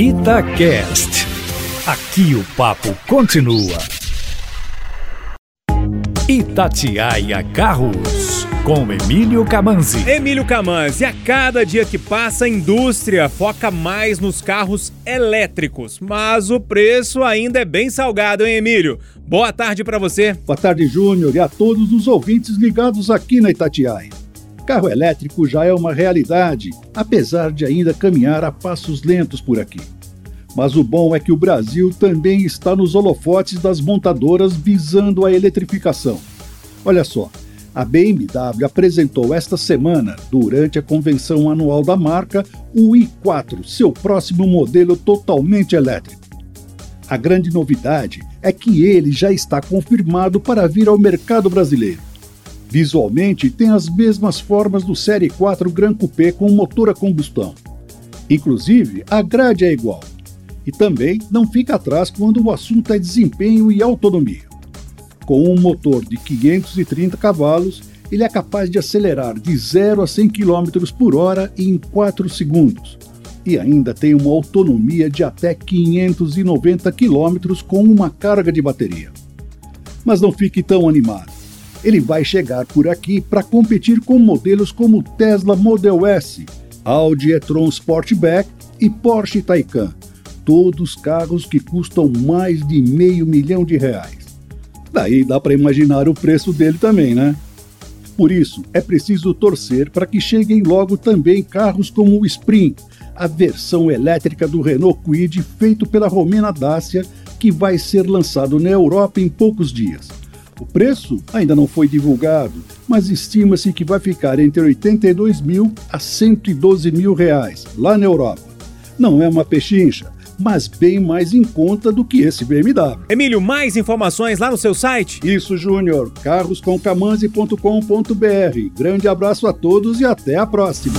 Itacast. Aqui o papo continua. Itatiaia Carros, com Emílio Camanzi. Emílio Camanzi, a cada dia que passa, a indústria foca mais nos carros elétricos, mas o preço ainda é bem salgado, hein, Emílio? Boa tarde para você. Boa tarde, Júnior, e a todos os ouvintes ligados aqui na Itatiaia. Carro elétrico já é uma realidade, apesar de ainda caminhar a passos lentos por aqui. Mas o bom é que o Brasil também está nos holofotes das montadoras visando a eletrificação. Olha só, a BMW apresentou esta semana, durante a convenção anual da marca, o i4, seu próximo modelo totalmente elétrico. A grande novidade é que ele já está confirmado para vir ao mercado brasileiro. Visualmente, tem as mesmas formas do Série 4 Gran Coupé com motor a combustão. Inclusive, a grade é igual. E também não fica atrás quando o assunto é desempenho e autonomia. Com um motor de 530 cavalos, ele é capaz de acelerar de 0 a 100 km por hora em 4 segundos. E ainda tem uma autonomia de até 590 km com uma carga de bateria. Mas não fique tão animado ele vai chegar por aqui para competir com modelos como Tesla Model S, Audi e-tron Sportback e Porsche Taycan, todos carros que custam mais de meio milhão de reais. Daí dá para imaginar o preço dele também, né? Por isso, é preciso torcer para que cheguem logo também carros como o Spring, a versão elétrica do Renault Kwid feito pela Romena Dacia, que vai ser lançado na Europa em poucos dias. O preço ainda não foi divulgado, mas estima-se que vai ficar entre 82 mil a 112 mil reais, lá na Europa. Não é uma pechincha, mas bem mais em conta do que esse BMW. Emílio, mais informações lá no seu site? Isso, Júnior. carroscomcamanzi.com.br. Grande abraço a todos e até a próxima.